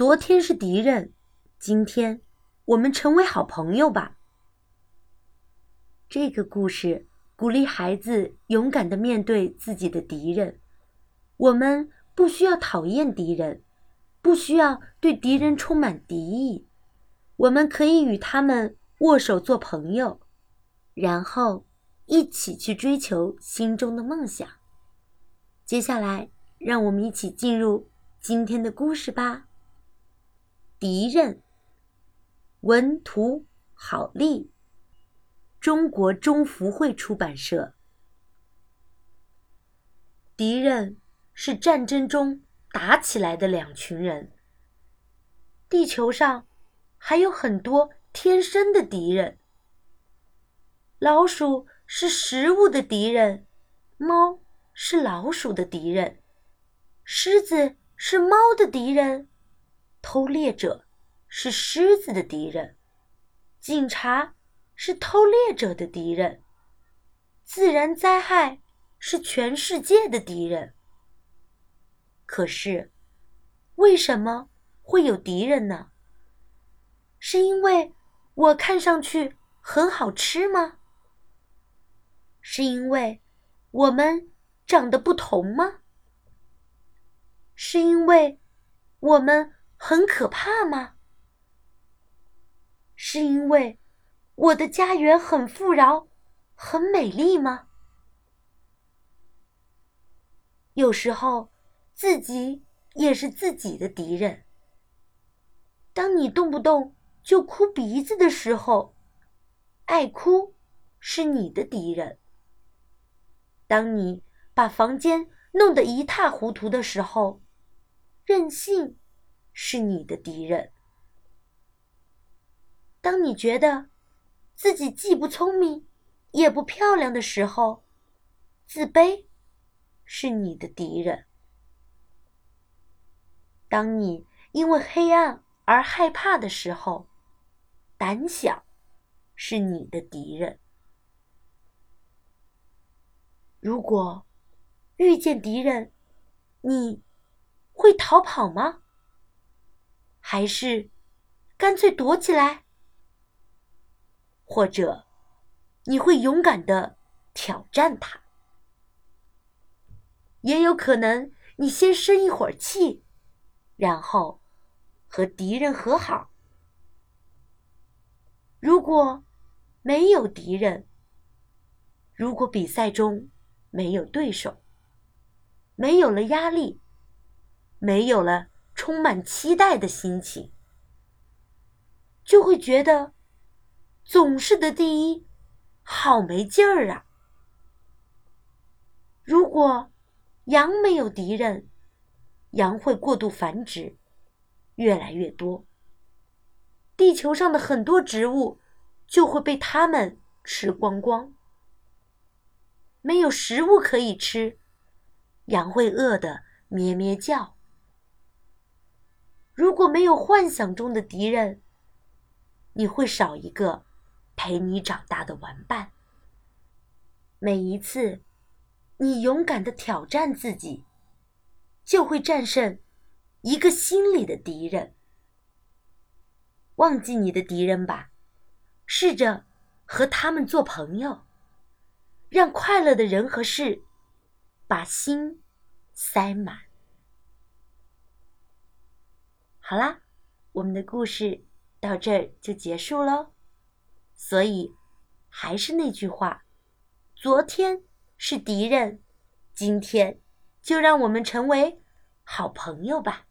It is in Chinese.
昨天是敌人，今天我们成为好朋友吧。这个故事鼓励孩子勇敢的面对自己的敌人。我们不需要讨厌敌人，不需要对敌人充满敌意，我们可以与他们握手做朋友，然后一起去追求心中的梦想。接下来，让我们一起进入今天的故事吧。敌人，文图郝丽，中国中福会出版社。敌人是战争中打起来的两群人。地球上还有很多天生的敌人。老鼠是食物的敌人，猫是老鼠的敌人，狮子是猫的敌人。偷猎者是狮子的敌人，警察是偷猎者的敌人，自然灾害是全世界的敌人。可是，为什么会有敌人呢？是因为我看上去很好吃吗？是因为我们长得不同吗？是因为我们？很可怕吗？是因为我的家园很富饶、很美丽吗？有时候，自己也是自己的敌人。当你动不动就哭鼻子的时候，爱哭是你的敌人；当你把房间弄得一塌糊涂的时候，任性。是你的敌人。当你觉得自己既不聪明也不漂亮的时候，自卑是你的敌人。当你因为黑暗而害怕的时候，胆小是你的敌人。如果遇见敌人，你会逃跑吗？还是干脆躲起来，或者你会勇敢的挑战他，也有可能你先生一会儿气，然后和敌人和好。如果没有敌人，如果比赛中没有对手，没有了压力，没有了。充满期待的心情，就会觉得总是得第一，好没劲儿啊！如果羊没有敌人，羊会过度繁殖，越来越多，地球上的很多植物就会被它们吃光光。没有食物可以吃，羊会饿得咩咩叫。如果没有幻想中的敌人，你会少一个陪你长大的玩伴。每一次你勇敢的挑战自己，就会战胜一个心里的敌人。忘记你的敌人吧，试着和他们做朋友，让快乐的人和事把心塞满。好啦，我们的故事到这儿就结束喽。所以，还是那句话，昨天是敌人，今天就让我们成为好朋友吧。